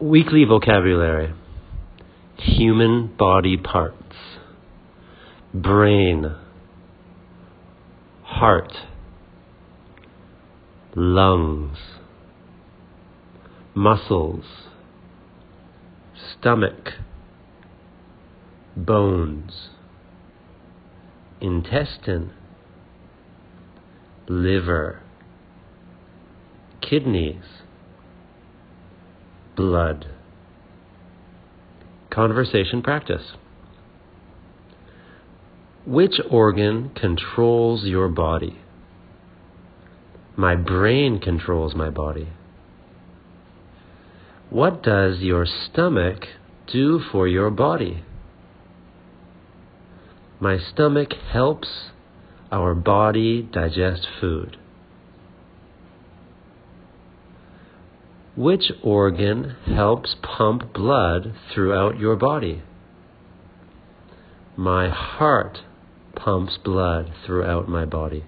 Weekly vocabulary. Human body parts, brain, heart, lungs, muscles, stomach, bones, intestine, liver, kidneys, blood. Conversation practice. Which organ controls your body? My brain controls my body. What does your stomach do for your body? My stomach helps our body digest food. Which organ helps pump blood throughout your body? My heart pumps blood throughout my body.